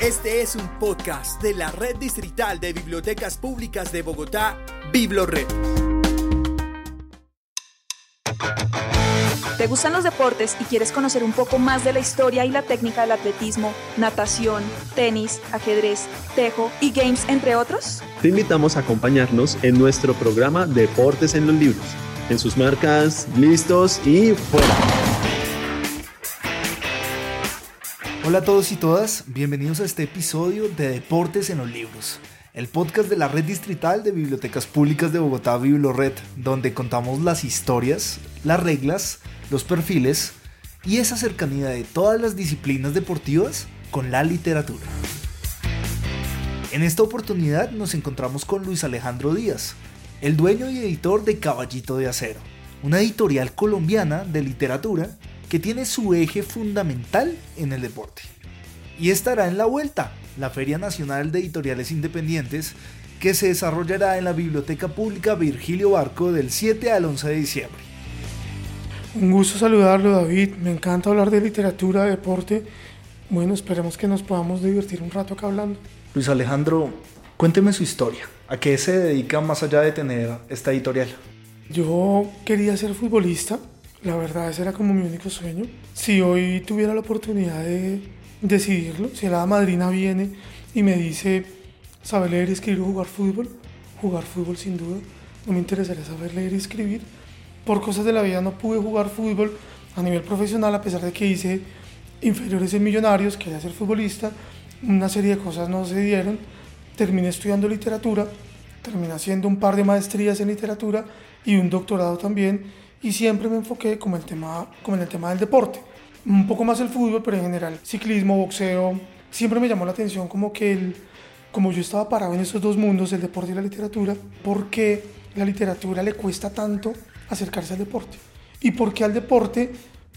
Este es un podcast de la Red Distrital de Bibliotecas Públicas de Bogotá, BibloRed. ¿Te gustan los deportes y quieres conocer un poco más de la historia y la técnica del atletismo, natación, tenis, ajedrez, tejo y games, entre otros? Te invitamos a acompañarnos en nuestro programa Deportes en los Libros. En sus marcas, listos y fuera. Hola a todos y todas, bienvenidos a este episodio de Deportes en los Libros, el podcast de la Red Distrital de Bibliotecas Públicas de Bogotá, BibloRed, donde contamos las historias, las reglas, los perfiles y esa cercanía de todas las disciplinas deportivas con la literatura. En esta oportunidad nos encontramos con Luis Alejandro Díaz, el dueño y editor de Caballito de Acero, una editorial colombiana de literatura que tiene su eje fundamental en el deporte. Y estará en la vuelta, la Feria Nacional de Editoriales Independientes, que se desarrollará en la Biblioteca Pública Virgilio Barco del 7 al 11 de diciembre. Un gusto saludarlo David, me encanta hablar de literatura, de deporte. Bueno, esperemos que nos podamos divertir un rato acá hablando. Luis Alejandro, cuénteme su historia. ¿A qué se dedica más allá de tener esta editorial? Yo quería ser futbolista, la verdad, ese era como mi único sueño. Si hoy tuviera la oportunidad de decidirlo, si la madrina viene y me dice, ¿sabe leer escribir o jugar fútbol? Jugar fútbol sin duda. No me interesaría saber leer y escribir. Por cosas de la vida no pude jugar fútbol a nivel profesional, a pesar de que hice inferiores en Millonarios, quería ser futbolista. Una serie de cosas no se dieron. Terminé estudiando literatura, terminé haciendo un par de maestrías en literatura y un doctorado también y siempre me enfoqué como, el tema, como en el tema del deporte. Un poco más el fútbol, pero en general ciclismo, boxeo. Siempre me llamó la atención como que el, como yo estaba parado en esos dos mundos, el deporte y la literatura, ¿por qué la literatura le cuesta tanto acercarse al deporte? ¿Y por qué al deporte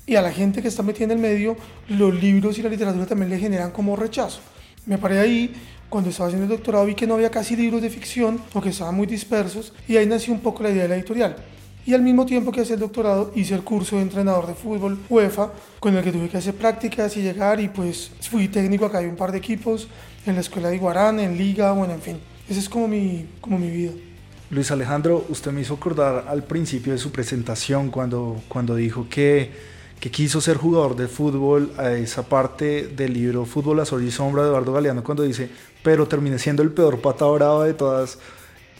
y a la gente que está metida en el medio, los libros y la literatura también le generan como rechazo? Me paré ahí, cuando estaba haciendo el doctorado vi que no había casi libros de ficción o que estaban muy dispersos y ahí nació un poco la idea de la editorial y al mismo tiempo que hacía el doctorado hice el curso de entrenador de fútbol UEFA con el que tuve que hacer prácticas y llegar y pues fui técnico acá hay un par de equipos en la escuela de Iguarán, en liga, bueno, en fin. Esa es como mi, como mi vida. Luis Alejandro, usted me hizo acordar al principio de su presentación cuando, cuando dijo que, que quiso ser jugador de fútbol, a esa parte del libro Fútbol a Sol y Sombra de Eduardo Galeano cuando dice, pero terminé siendo el peor pata brava de todas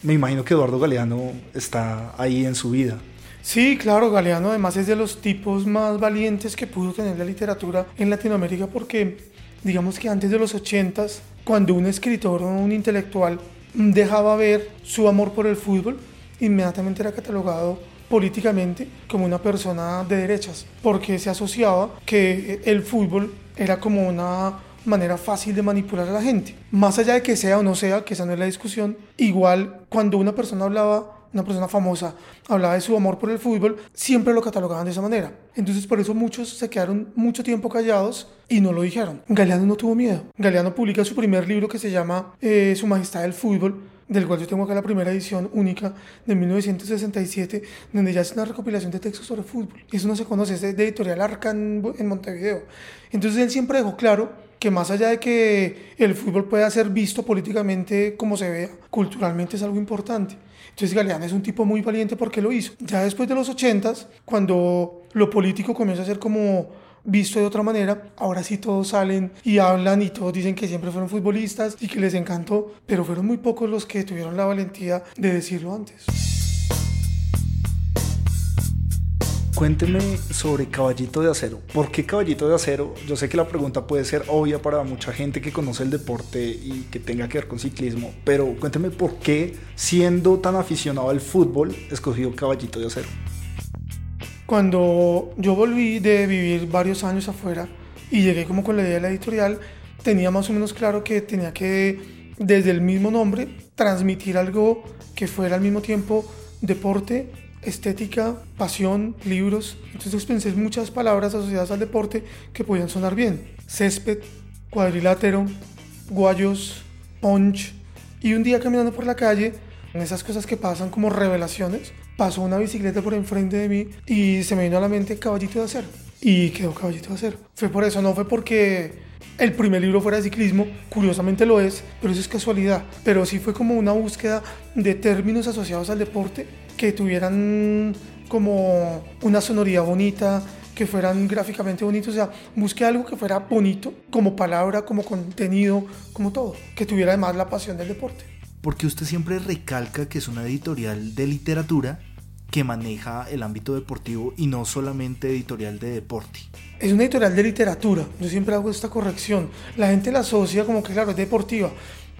me imagino que Eduardo Galeano está ahí en su vida. Sí, claro, Galeano además es de los tipos más valientes que pudo tener la literatura en Latinoamérica porque digamos que antes de los 80 cuando un escritor o un intelectual dejaba ver su amor por el fútbol, inmediatamente era catalogado políticamente como una persona de derechas, porque se asociaba que el fútbol era como una manera fácil de manipular a la gente. Más allá de que sea o no sea, que esa no es la discusión, igual cuando una persona hablaba una persona famosa hablaba de su amor por el fútbol, siempre lo catalogaban de esa manera. Entonces por eso muchos se quedaron mucho tiempo callados y no lo dijeron. Galeano no tuvo miedo. Galeano publica su primer libro que se llama eh, Su Majestad del Fútbol, del cual yo tengo acá la primera edición única de 1967, donde ya es una recopilación de textos sobre fútbol. Eso no se conoce, es de editorial Arca en Montevideo. Entonces él siempre dejó claro que más allá de que el fútbol pueda ser visto políticamente como se vea, culturalmente es algo importante. Entonces Galeano es un tipo muy valiente porque lo hizo. Ya después de los 80 cuando lo político comienza a ser como visto de otra manera, ahora sí todos salen y hablan y todos dicen que siempre fueron futbolistas y que les encantó, pero fueron muy pocos los que tuvieron la valentía de decirlo antes. Cuénteme sobre Caballito de Acero. ¿Por qué Caballito de Acero? Yo sé que la pregunta puede ser obvia para mucha gente que conoce el deporte y que tenga que ver con ciclismo, pero cuénteme por qué, siendo tan aficionado al fútbol, escogió Caballito de Acero. Cuando yo volví de vivir varios años afuera y llegué como con la idea de la editorial, tenía más o menos claro que tenía que, desde el mismo nombre, transmitir algo que fuera al mismo tiempo deporte estética, pasión, libros. Entonces pensé en muchas palabras asociadas al deporte que podían sonar bien. Césped, cuadrilátero, guayos, punch. Y un día caminando por la calle, en esas cosas que pasan como revelaciones, pasó una bicicleta por enfrente de mí y se me vino a la mente caballito de acero. Y quedó caballito de acero. Fue por eso, no fue porque el primer libro fuera de ciclismo, curiosamente lo es, pero eso es casualidad. Pero sí fue como una búsqueda de términos asociados al deporte que tuvieran como una sonoridad bonita, que fueran gráficamente bonitos, o sea, busqué algo que fuera bonito, como palabra, como contenido, como todo, que tuviera además la pasión del deporte. Porque usted siempre recalca que es una editorial de literatura que maneja el ámbito deportivo y no solamente editorial de deporte. Es una editorial de literatura, yo siempre hago esta corrección. La gente la asocia como que, claro, es deportiva.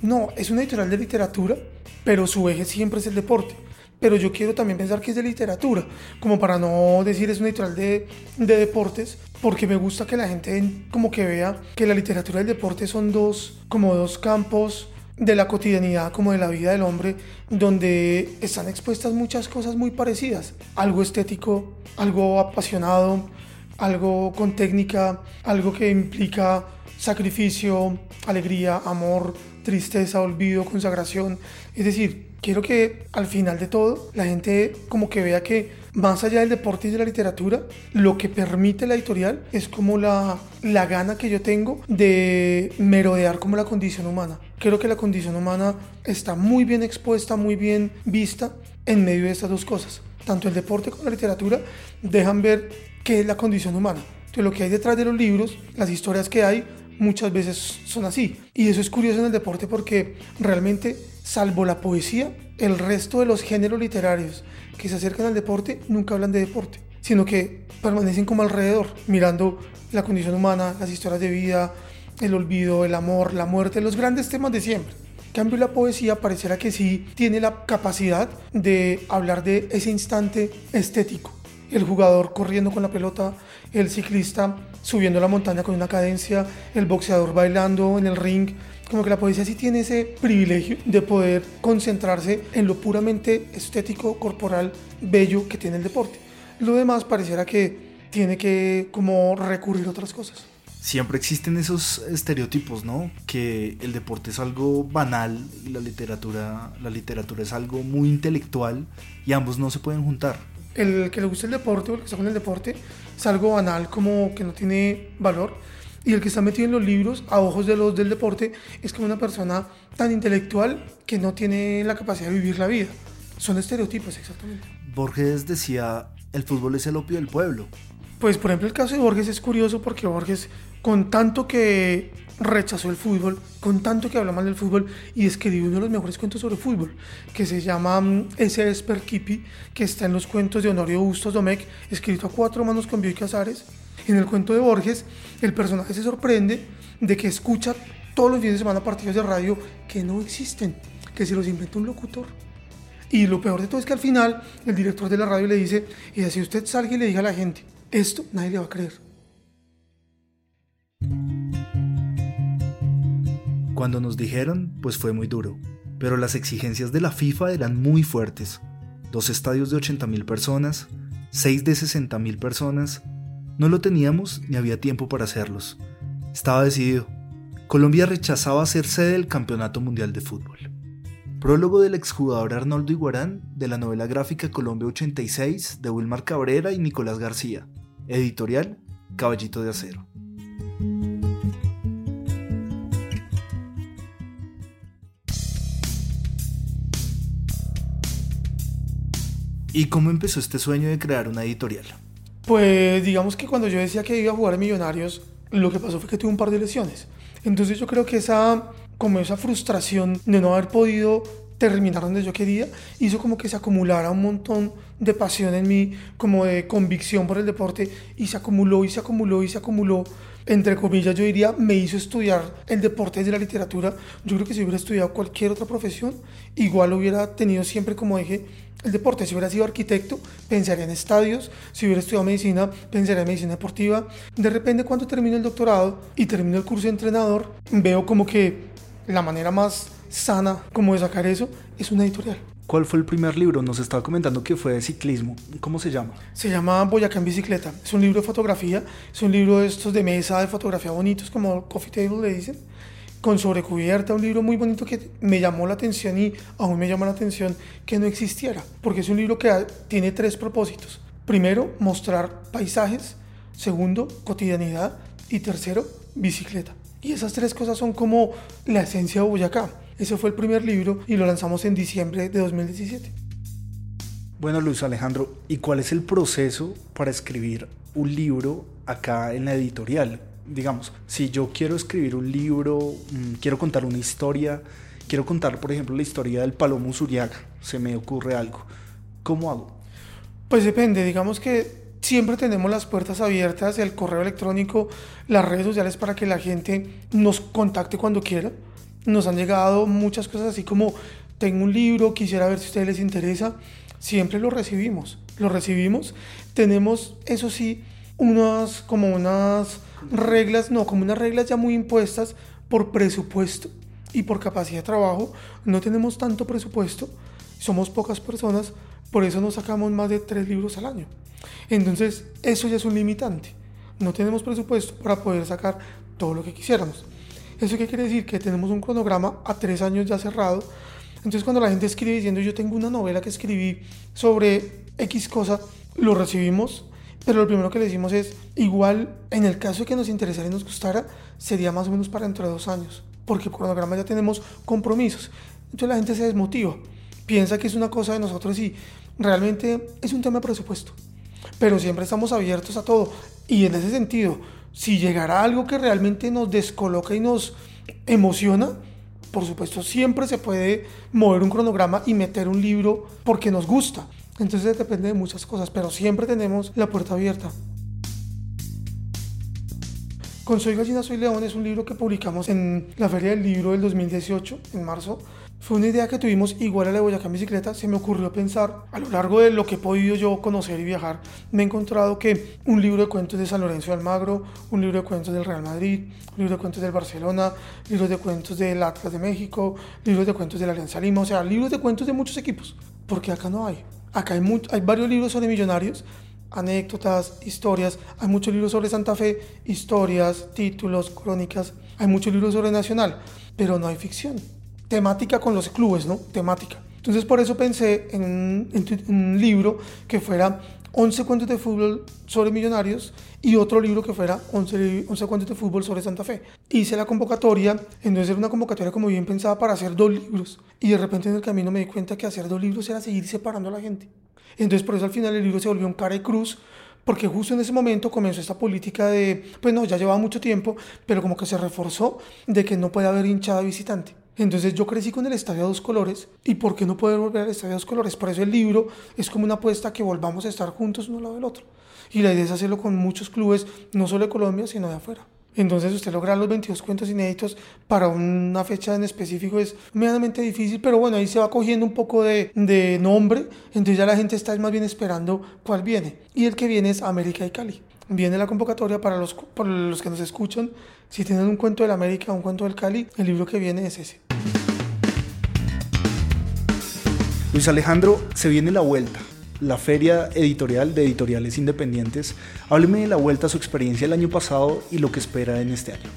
No, es una editorial de literatura, pero su eje siempre es el deporte. Pero yo quiero también pensar que es de literatura, como para no decir es una editorial de, de deportes, porque me gusta que la gente como que vea que la literatura y el deporte son dos, como dos campos de la cotidianidad como de la vida del hombre, donde están expuestas muchas cosas muy parecidas. Algo estético, algo apasionado, algo con técnica, algo que implica sacrificio, alegría, amor, tristeza, olvido, consagración. Es decir, quiero que al final de todo la gente como que vea que más allá del deporte y de la literatura, lo que permite la editorial es como la, la gana que yo tengo de merodear como la condición humana. Creo que la condición humana está muy bien expuesta, muy bien vista en medio de estas dos cosas. Tanto el deporte como la literatura dejan ver qué es la condición humana. Entonces, lo que hay detrás de los libros, las historias que hay, muchas veces son así. Y eso es curioso en el deporte porque realmente, salvo la poesía, el resto de los géneros literarios que se acercan al deporte nunca hablan de deporte, sino que permanecen como alrededor, mirando la condición humana, las historias de vida, el olvido, el amor, la muerte, los grandes temas de siempre. En cambio, la poesía pareciera que sí tiene la capacidad de hablar de ese instante estético. El jugador corriendo con la pelota, el ciclista subiendo la montaña con una cadencia, el boxeador bailando en el ring. Como que la poesía sí tiene ese privilegio de poder concentrarse en lo puramente estético, corporal, bello que tiene el deporte. Lo demás pareciera que tiene que como recurrir a otras cosas siempre existen esos estereotipos, ¿no? Que el deporte es algo banal y la literatura, la literatura es algo muy intelectual y ambos no se pueden juntar. El que le gusta el deporte o el que está con el deporte es algo banal, como que no tiene valor. Y el que está metido en los libros, a ojos de los del deporte, es como una persona tan intelectual que no tiene la capacidad de vivir la vida. Son estereotipos, exactamente. Borges decía, el fútbol es el opio del pueblo. Pues por ejemplo el caso de Borges es curioso porque Borges con tanto que rechazó el fútbol, con tanto que habla mal del fútbol y escribió uno de los mejores cuentos sobre fútbol, que se llama mm, Ese es Perquipi, que está en los cuentos de Honorio Bustos Domecq, escrito a cuatro manos con Bioy Casares. En el cuento de Borges, el personaje se sorprende de que escucha todos los fines de semana partidos de radio que no existen, que se los inventa un locutor. Y lo peor de todo es que al final el director de la radio le dice, y así usted salga y le diga a la gente, esto nadie le va a creer Cuando nos dijeron, pues fue muy duro, pero las exigencias de la FIFA eran muy fuertes. Dos estadios de 80.000 personas, seis de 60.000 personas, no lo teníamos ni había tiempo para hacerlos. Estaba decidido. Colombia rechazaba ser sede del Campeonato Mundial de Fútbol. Prólogo del exjugador Arnoldo Iguarán de la novela gráfica Colombia 86 de Wilmar Cabrera y Nicolás García. Editorial Caballito de Acero. ¿Y cómo empezó este sueño de crear una editorial? Pues digamos que cuando yo decía que iba a jugar a Millonarios, lo que pasó fue que tuve un par de lesiones. Entonces yo creo que esa, como esa frustración de no haber podido terminar donde yo quería, hizo como que se acumulara un montón de pasión en mí, como de convicción por el deporte, y se acumuló y se acumuló y se acumuló. Entre comillas, yo diría, me hizo estudiar el deporte desde la literatura. Yo creo que si hubiera estudiado cualquier otra profesión, igual hubiera tenido siempre como eje el deporte. Si hubiera sido arquitecto, pensaría en estadios. Si hubiera estudiado medicina, pensaría en medicina deportiva. De repente, cuando termino el doctorado y termino el curso de entrenador, veo como que la manera más sana como de sacar eso es una editorial. ¿Cuál fue el primer libro? Nos estaba comentando que fue de ciclismo. ¿Cómo se llama? Se llama Boyacá en bicicleta. Es un libro de fotografía. Es un libro de estos de mesa, de fotografía bonitos, como coffee table le dicen con sobrecubierta, un libro muy bonito que me llamó la atención y aún me llama la atención que no existiera, porque es un libro que tiene tres propósitos. Primero, mostrar paisajes. Segundo, cotidianidad. Y tercero, bicicleta. Y esas tres cosas son como la esencia de Boyacá. Ese fue el primer libro y lo lanzamos en diciembre de 2017. Bueno, Luis Alejandro, ¿y cuál es el proceso para escribir un libro acá en la editorial? Digamos, si yo quiero escribir un libro, mm, quiero contar una historia, quiero contar, por ejemplo, la historia del Palomo Zuriaga, se me ocurre algo, ¿cómo hago? Pues depende, digamos que siempre tenemos las puertas abiertas, el correo electrónico, las redes sociales para que la gente nos contacte cuando quiera. Nos han llegado muchas cosas así como, tengo un libro, quisiera ver si a ustedes les interesa siempre lo recibimos. Lo recibimos. Tenemos, eso sí, unas como unas reglas, no, como unas reglas ya muy impuestas por presupuesto y por capacidad de trabajo. No tenemos tanto presupuesto, somos pocas personas, por eso no sacamos más de tres libros al año. Entonces, eso ya es un limitante. No tenemos presupuesto para poder sacar todo lo que quisiéramos. ¿Eso qué quiere decir? Que tenemos un cronograma a tres años ya cerrado entonces cuando la gente escribe diciendo yo tengo una novela que escribí sobre X cosa, lo recibimos, pero lo primero que le decimos es, igual en el caso de que nos interesara y nos gustara, sería más o menos para dentro de dos años, porque por cronograma ya tenemos compromisos. Entonces la gente se desmotiva, piensa que es una cosa de nosotros y realmente es un tema de presupuesto. Pero siempre estamos abiertos a todo. Y en ese sentido, si llegara algo que realmente nos descoloca y nos emociona, por supuesto, siempre se puede mover un cronograma y meter un libro porque nos gusta. Entonces depende de muchas cosas, pero siempre tenemos la puerta abierta. Con Soy Gallina, Soy León es un libro que publicamos en la Feria del Libro del 2018, en marzo, fue una idea que tuvimos igual a la de Boyacá en bicicleta. Se me ocurrió pensar, a lo largo de lo que he podido yo conocer y viajar, me he encontrado que un libro de cuentos de San Lorenzo de Almagro, un libro de cuentos del Real Madrid, un libro de cuentos del Barcelona, libros de cuentos del Atlas de México, libros de cuentos de la Alianza Lima, o sea, libros de cuentos de muchos equipos, porque acá no hay. Acá hay, hay varios libros sobre millonarios, anécdotas, historias, hay muchos libros sobre Santa Fe, historias, títulos, crónicas, hay muchos libros sobre Nacional, pero no hay ficción temática con los clubes, ¿no? Temática. Entonces por eso pensé en un, libro que fuera 11 cuentos de fútbol sobre millonarios y otro libro que fuera 11, 11, cuentos de fútbol sobre Santa Fe. Hice la convocatoria, entonces era una convocatoria como bien pensada para hacer dos libros y de repente en el camino me di cuenta que hacer dos libros era seguir separando a la gente. Entonces por eso al final el libro se volvió un cara y cruz porque justo en ese momento comenzó esta política de, pues no, ya llevaba mucho tiempo, pero como que se reforzó de que no puede haber hinchada visitante. Entonces yo crecí con el estadio a dos colores y ¿por qué no poder volver al estadio a dos colores? Por eso el libro es como una apuesta que volvamos a estar juntos uno al lado del otro. Y la idea es hacerlo con muchos clubes, no solo de Colombia, sino de afuera. Entonces usted lograr los 22 cuentos inéditos para una fecha en específico es medianamente difícil, pero bueno, ahí se va cogiendo un poco de, nombre, entonces ya la gente está más bien esperando cuál viene. Y el que viene es América y Cali viene la convocatoria para los, para los que nos escuchan. Si tienen un cuento del América, un cuento del Cali, el libro que viene es ese. Luis Alejandro, se viene la vuelta, la feria editorial de editoriales independientes. Hábleme de la vuelta, su experiencia el año pasado y lo que espera en este año.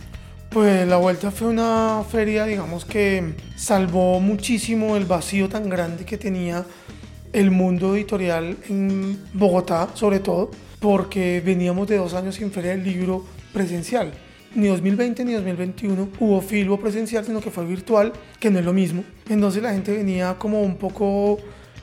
Pues la vuelta fue una feria, digamos que salvó muchísimo el vacío tan grande que tenía el mundo editorial en Bogotá, sobre todo, porque veníamos de dos años sin feria del libro presencial ni 2020 ni 2021 hubo filbo presencial, sino que fue virtual, que no es lo mismo. Entonces la gente venía como un poco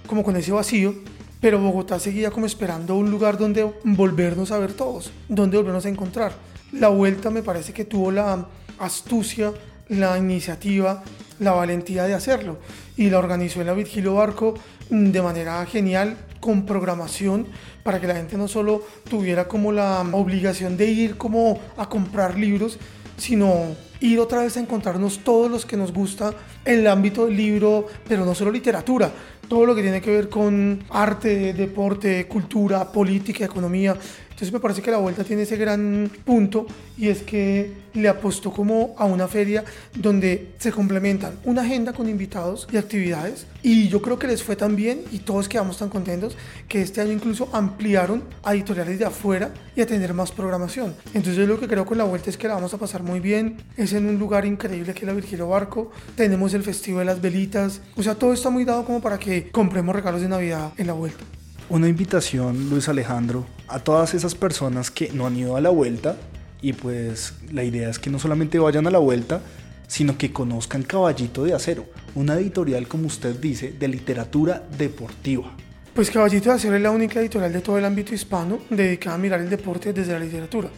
como con ese vacío, pero Bogotá seguía como esperando un lugar donde volvernos a ver todos, donde volvernos a encontrar. La vuelta me parece que tuvo la astucia, la iniciativa, la valentía de hacerlo y la organizó en la Virgilio Barco de manera genial con programación para que la gente no solo tuviera como la obligación de ir como a comprar libros, sino ir otra vez a encontrarnos todos los que nos gusta en el ámbito del libro, pero no solo literatura, todo lo que tiene que ver con arte, deporte, cultura, política, economía. Entonces me parece que la vuelta tiene ese gran punto y es que le apostó como a una feria donde se complementan una agenda con invitados y actividades y yo creo que les fue tan bien y todos quedamos tan contentos que este año incluso ampliaron a editoriales de afuera y a tener más programación. Entonces lo que creo con la vuelta es que la vamos a pasar muy bien, es en un lugar increíble que es la Virgilio Barco, tenemos el Festival de las Velitas, o sea, todo está muy dado como para que compremos regalos de Navidad en la vuelta una invitación, Luis Alejandro, a todas esas personas que no han ido a la vuelta Y pues la idea es que no solamente vayan a la vuelta, sino que conozcan Caballito de Acero, una editorial, como usted dice, de literatura deportiva. Pues Caballito de Acero es la única editorial de todo el ámbito hispano dedicada a mirar el deporte desde la literatura.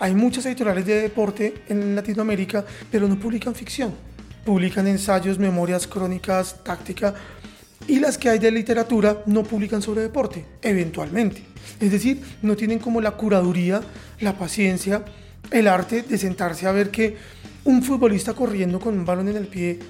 Hay muchas editoriales de deporte en Latinoamérica, pero no publican ficción. Publican ensayos, memorias, crónicas, táctica, y las que hay de literatura no publican sobre deporte, eventualmente. Es decir, no tienen como la curaduría, la paciencia, el arte de sentarse a ver que un futbolista corriendo con un balón en el pie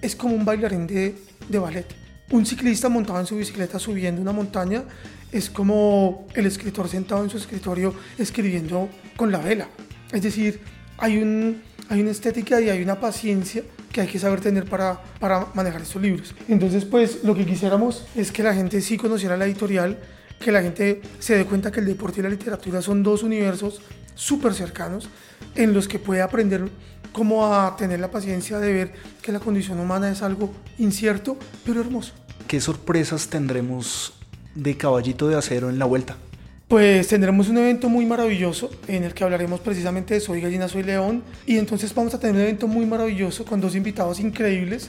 es como un bailarín de, de ballet. Un ciclista montado en su bicicleta subiendo una montaña es como el escritor sentado en su escritorio escribiendo con la vela. Es decir, hay, un, hay una estética y hay una paciencia que hay que saber tener para, para manejar estos libros. Entonces, pues lo que quisiéramos es que la gente sí conociera la editorial, que la gente se dé cuenta que el deporte y la literatura son dos universos súper cercanos en los que puede aprender cómo a tener la paciencia de ver que la condición humana es algo incierto, pero hermoso. ¿Qué sorpresas tendremos de Caballito de Acero en la vuelta? Pues tendremos un evento muy maravilloso en el que hablaremos precisamente de Soy Gallina, Soy León. Y entonces vamos a tener un evento muy maravilloso con dos invitados increíbles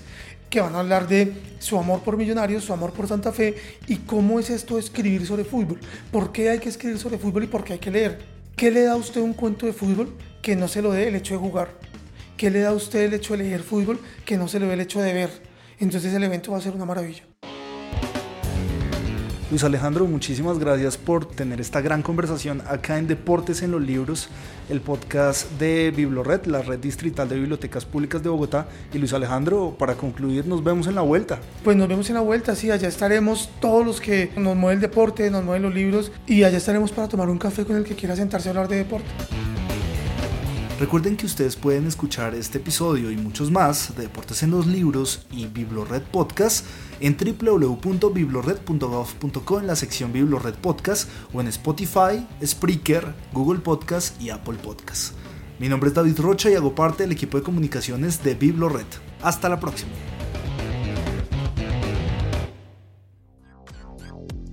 que van a hablar de su amor por Millonarios, su amor por Santa Fe y cómo es esto de escribir sobre fútbol. ¿Por qué hay que escribir sobre fútbol y por qué hay que leer? ¿Qué le da a usted un cuento de fútbol que no se lo dé el hecho de jugar? ¿Qué le da a usted el hecho de leer fútbol que no se lo dé el hecho de ver? Entonces el evento va a ser una maravilla. Luis Alejandro, muchísimas gracias por tener esta gran conversación acá en Deportes en los Libros, el podcast de Biblored, la red distrital de bibliotecas públicas de Bogotá. Y Luis Alejandro, para concluir, nos vemos en la vuelta. Pues nos vemos en la vuelta, sí, allá estaremos todos los que nos mueven el deporte, nos mueven los libros y allá estaremos para tomar un café con el que quiera sentarse a hablar de deporte. Recuerden que ustedes pueden escuchar este episodio y muchos más de Deportes en los Libros y Biblored Podcast en www.biblored.gov.co en la sección Biblored Podcast o en Spotify, Spreaker, Google Podcast y Apple Podcast. Mi nombre es David Rocha y hago parte del equipo de comunicaciones de Biblored. Hasta la próxima.